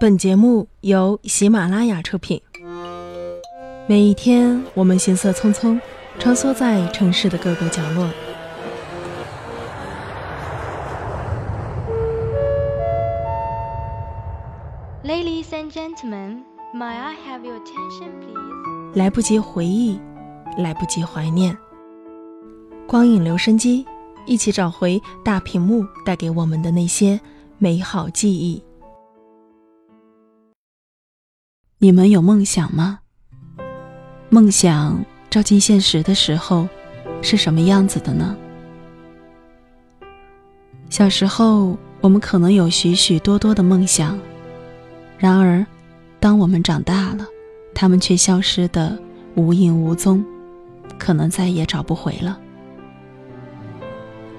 本节目由喜马拉雅出品。每一天，我们行色匆匆，穿梭在城市的各个角落。Ladies and gentlemen, may I have your attention, please? 来不及回忆，来不及怀念。光影留声机，一起找回大屏幕带给我们的那些美好记忆。你们有梦想吗？梦想照进现实的时候，是什么样子的呢？小时候，我们可能有许许多多的梦想，然而，当我们长大了，他们却消失的无影无踪，可能再也找不回了。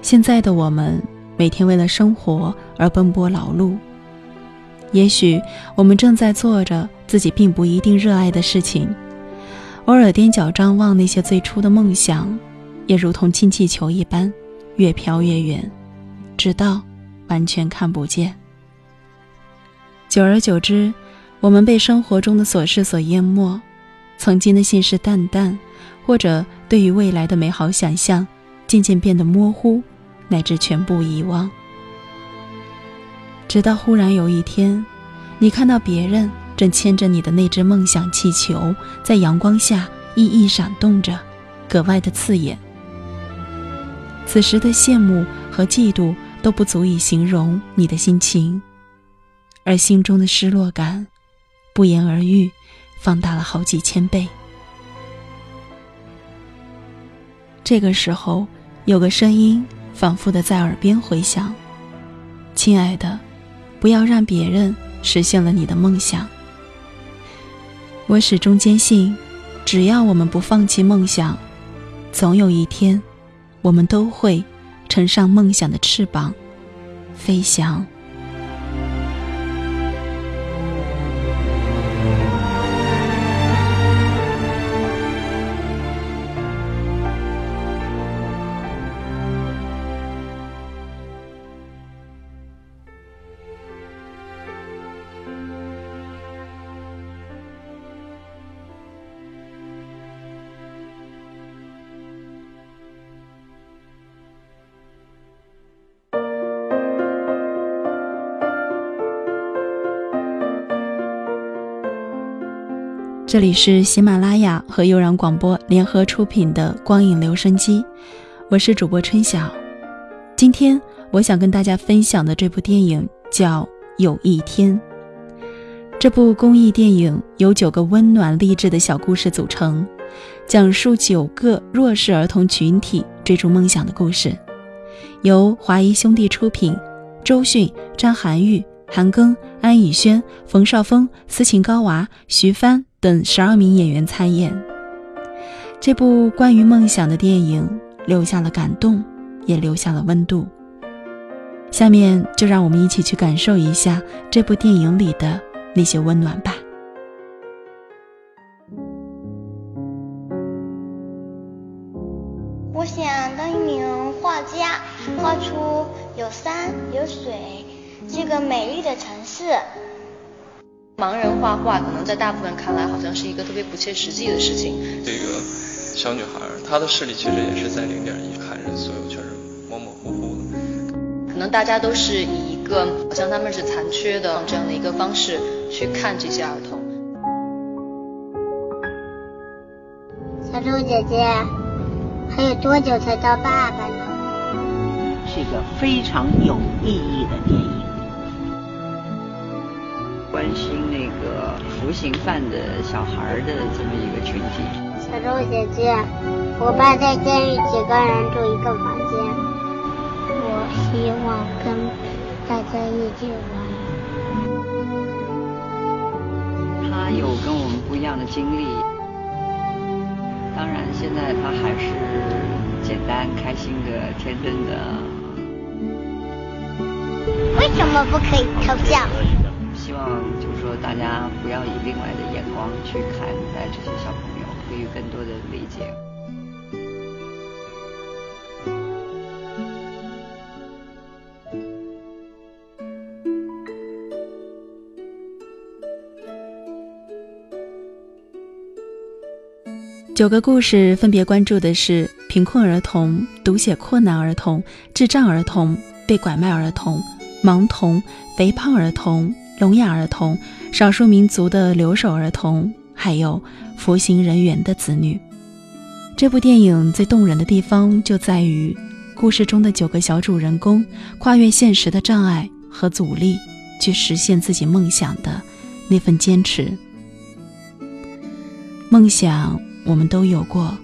现在的我们，每天为了生活而奔波劳碌。也许我们正在做着自己并不一定热爱的事情，偶尔踮脚张望那些最初的梦想，也如同氢气球一般，越飘越远，直到完全看不见。久而久之，我们被生活中的琐事所淹没，曾经的信誓旦旦，或者对于未来的美好想象，渐渐变得模糊，乃至全部遗忘。直到忽然有一天，你看到别人正牵着你的那只梦想气球，在阳光下熠熠闪动着，格外的刺眼。此时的羡慕和嫉妒都不足以形容你的心情，而心中的失落感，不言而喻，放大了好几千倍。这个时候，有个声音反复的在耳边回响：“亲爱的。”不要让别人实现了你的梦想。我始终坚信，只要我们不放弃梦想，总有一天，我们都会乘上梦想的翅膀，飞翔。这里是喜马拉雅和悠然广播联合出品的《光影留声机》，我是主播春晓。今天我想跟大家分享的这部电影叫《有一天》。这部公益电影由九个温暖励志的小故事组成，讲述九个弱势儿童群体追逐梦想的故事，由华谊兄弟出品，周迅、张涵予、韩庚、安以轩、冯绍峰、斯琴高娃、徐帆。等十二名演员参演，这部关于梦想的电影留下了感动，也留下了温度。下面就让我们一起去感受一下这部电影里的那些温暖吧。我想当一名画家，画出有山有水这个美丽的城市。盲人画画，可能在大部分人看来，好像是一个特别不切实际的事情。这个小女孩，她的视力其实也是在零点一，看人所有全是模模糊糊的。可能大家都是以一个好像他们是残缺的这样的一个方式去看这些儿童。小猪姐姐，还有多久才到爸爸呢？是一个非常有意义的电影。关心那个服刑犯的小孩的这么一个群体。小周姐姐，我爸在监狱几个人住一个房间。我希望跟大家一起玩。他有跟我们不一样的经历，当然现在他还是简单、开心的、天真的。为什么不可以偷笑？希望就是说大家不要以另外的眼光去看待这些小朋友给予更多的理解。九个故事分别关注的是贫困儿童读写困难儿童智障儿童被拐卖儿童盲童肥胖儿童。聋哑儿童、少数民族的留守儿童，还有服刑人员的子女。这部电影最动人的地方就在于，故事中的九个小主人公跨越现实的障碍和阻力，去实现自己梦想的那份坚持。梦想。我们都有过，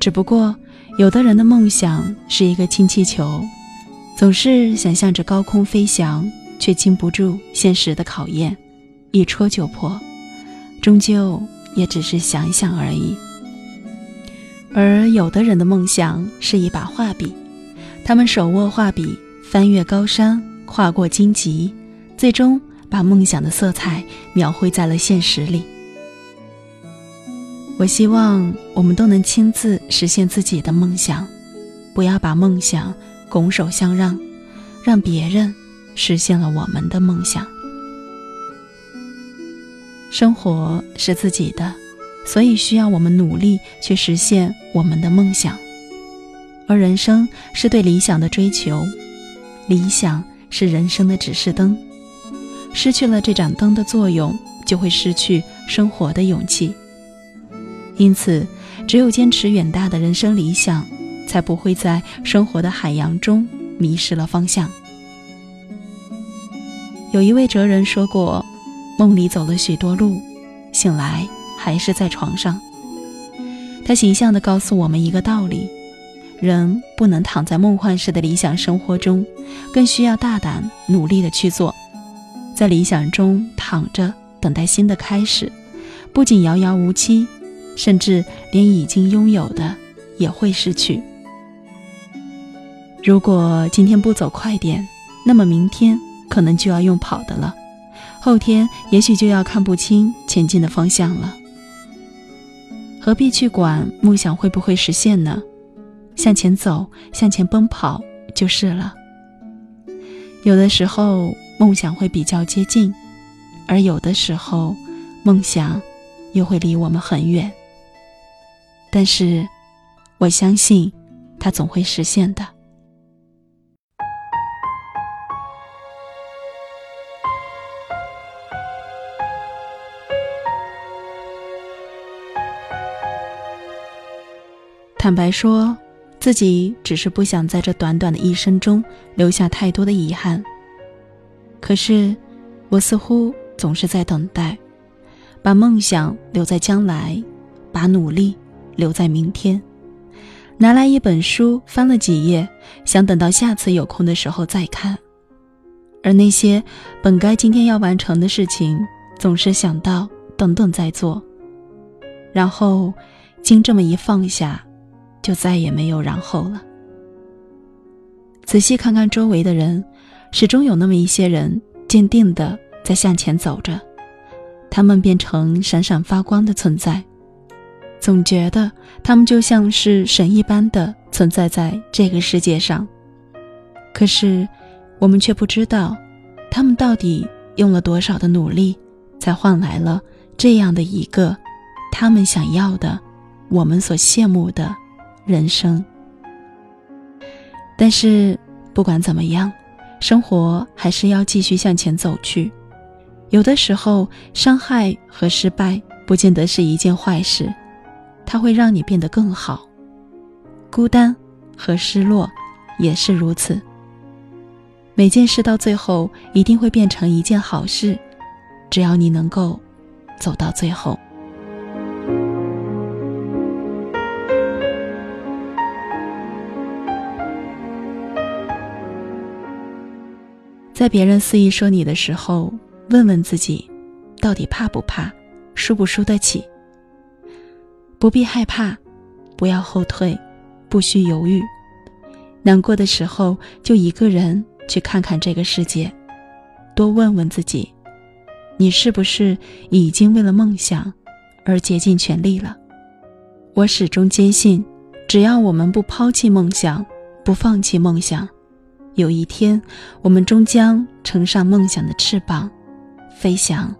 只不过有的人的梦想是一个氢气球，总是想象着高空飞翔，却经不住现实的考验，一戳就破，终究也只是想想而已。而有的人的梦想是一把画笔，他们手握画笔，翻越高山，跨过荆棘，最终把梦想的色彩描绘在了现实里。我希望我们都能亲自实现自己的梦想，不要把梦想拱手相让，让别人实现了我们的梦想。生活是自己的，所以需要我们努力去实现我们的梦想。而人生是对理想的追求，理想是人生的指示灯，失去了这盏灯的作用，就会失去生活的勇气。因此，只有坚持远大的人生理想，才不会在生活的海洋中迷失了方向。有一位哲人说过：“梦里走了许多路，醒来还是在床上。”他形象地告诉我们一个道理：人不能躺在梦幻式的理想生活中，更需要大胆努力地去做。在理想中躺着等待新的开始，不仅遥遥无期。甚至连已经拥有的也会失去。如果今天不走快点，那么明天可能就要用跑的了，后天也许就要看不清前进的方向了。何必去管梦想会不会实现呢？向前走，向前奔跑就是了。有的时候梦想会比较接近，而有的时候梦想又会离我们很远。但是，我相信，它总会实现的。坦白说，自己只是不想在这短短的一生中留下太多的遗憾。可是，我似乎总是在等待，把梦想留在将来，把努力。留在明天，拿来一本书，翻了几页，想等到下次有空的时候再看。而那些本该今天要完成的事情，总是想到等等再做。然后，经这么一放下，就再也没有然后了。仔细看看周围的人，始终有那么一些人坚定的在向前走着，他们变成闪闪发光的存在。总觉得他们就像是神一般的存在在这个世界上，可是我们却不知道，他们到底用了多少的努力，才换来了这样的一个他们想要的、我们所羡慕的人生。但是不管怎么样，生活还是要继续向前走去。有的时候，伤害和失败不见得是一件坏事。它会让你变得更好，孤单和失落也是如此。每件事到最后一定会变成一件好事，只要你能够走到最后。在别人肆意说你的时候，问问自己，到底怕不怕，输不输得起？不必害怕，不要后退，不需犹豫。难过的时候，就一个人去看看这个世界，多问问自己：你是不是已经为了梦想而竭尽全力了？我始终坚信，只要我们不抛弃梦想，不放弃梦想，有一天我们终将乘上梦想的翅膀飞翔。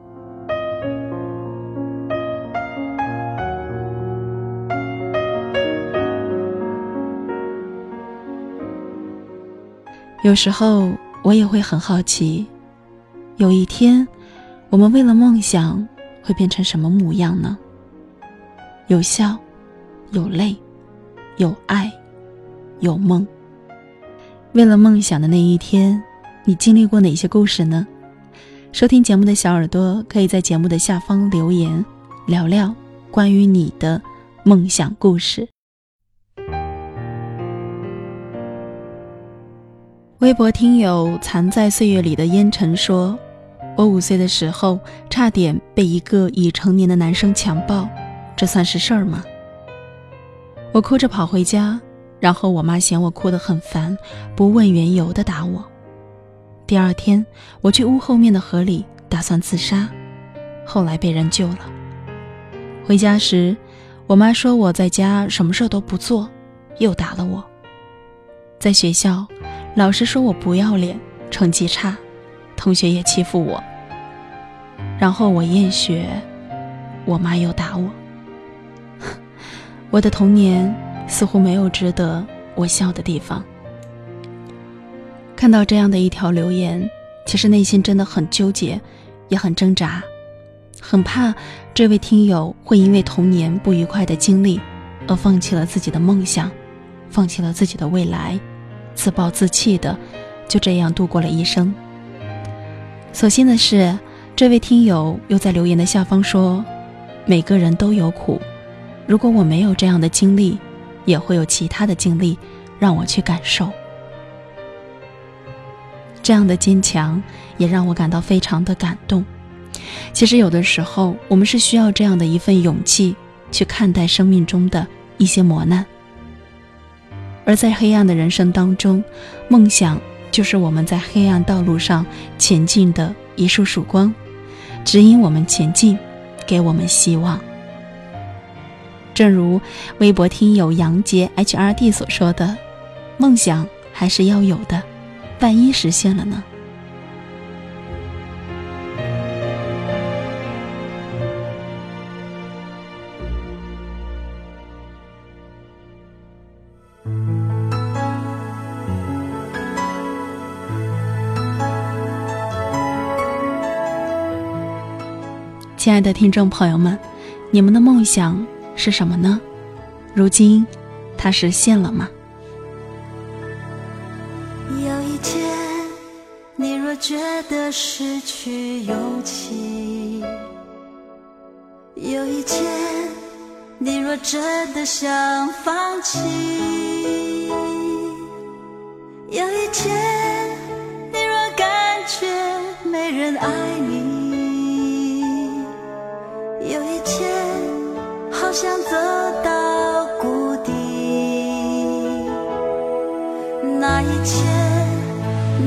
有时候我也会很好奇有一天我们为了梦想会变成什么模样呢？有笑有泪有爱有梦。为了梦想的那一天，你经历过哪些故事呢？收听节目的小耳朵可以在节目的下方留言，聊聊关于你的梦想故事。微博听友藏在岁月里的烟尘说：“我五岁的时候，差点被一个已成年的男生强暴，这算是事儿吗？”我哭着跑回家，然后我妈嫌我哭得很烦，不问缘由的打我。第二天，我去屋后面的河里打算自杀，后来被人救了。回家时，我妈说我在家什么事都不做，又打了我。在学校，老师说我不要脸，成绩差，同学也欺负我。然后我厌学，我妈又打我。我的童年似乎没有值得我笑的地方。看到这样的一条留言，其实内心真的很纠结，也很挣扎，很怕这位听友会因为童年不愉快的经历，而放弃了自己的梦想，放弃了自己的未来，自暴自弃的就这样度过了一生。所幸的是，这位听友又在留言的下方说：“每个人都有苦，如果我没有这样的经历，也会有其他的经历让我去感受。”这样的坚强也让我感到非常的感动。其实有的时候，我们是需要这样的一份勇气去看待生命中的一些磨难。而在黑暗的人生当中，梦想就是我们在黑暗道路上前进的一束曙光，指引我们前进，给我们希望。正如微博听友杨杰 HRD 所说的：“梦想还是要有的。”万一实现了呢？亲爱的听众朋友们，你们的梦想是什么呢？如今，它实现了吗？有一天，你若觉得失去勇气，有一天，你若真的想放弃，有一天，你若感觉没人爱你，想走到谷底，那一天，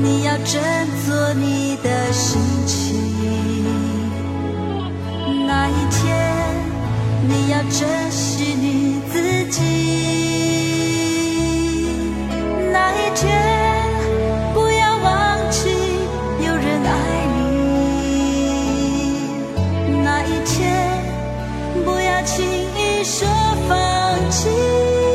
你要振作你的心情，那一天你要珍惜你自己，那一天不要忘记有人爱你，那一天轻易说放弃。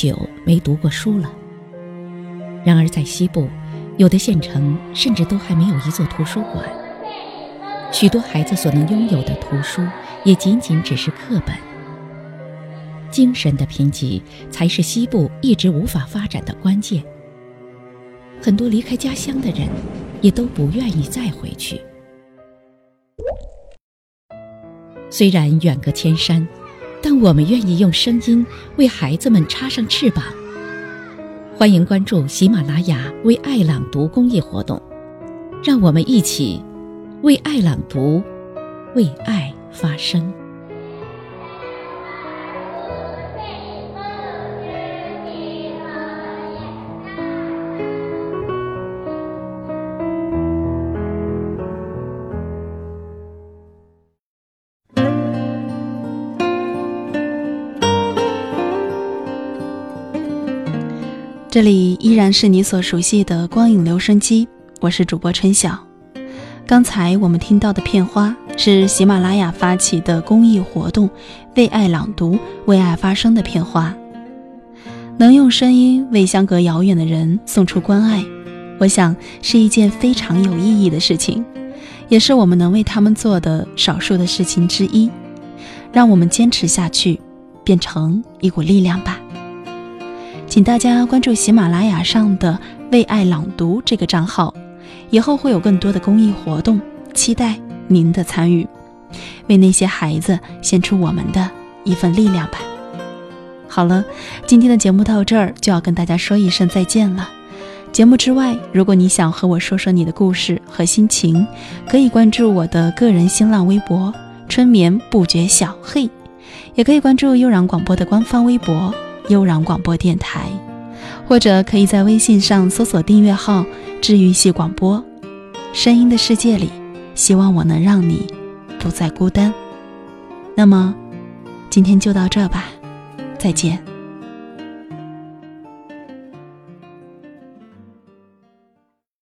久没读过书了？然而在西部，有的县城甚至都还没有一座图书馆。许多孩子所能拥有的图书，也仅仅只是课本。精神的贫瘠，才是西部一直无法发展的关键。很多离开家乡的人，也都不愿意再回去。虽然远隔千山，但我们愿意用声音为孩子们插上翅膀。欢迎关注喜马拉雅“为爱朗读”公益活动，让我们一起为爱朗读，为爱发声。这里依然是你所熟悉的光影留声机，我是主播春晓。刚才我们听到的片花是喜马拉雅发起的公益活动“为爱朗读，为爱发声”的片花。能用声音为相隔遥远的人送出关爱，我想是一件非常有意义的事情，也是我们能为他们做的少数的事情之一。让我们坚持下去，变成一股力量吧。请大家关注喜马拉雅上的“为爱朗读”这个账号，以后会有更多的公益活动，期待您的参与，为那些孩子献出我们的一份力量吧。好了，今天的节目到这儿就要跟大家说一声再见了。节目之外，如果你想和我说说你的故事和心情，可以关注我的个人新浪微博“春眠不觉晓”，嘿，也可以关注悠然广播的官方微博。悠然广播电台，或者可以在微信上搜索订阅号“治愈系广播”。声音的世界里，希望我能让你不再孤单。那么，今天就到这吧，再见。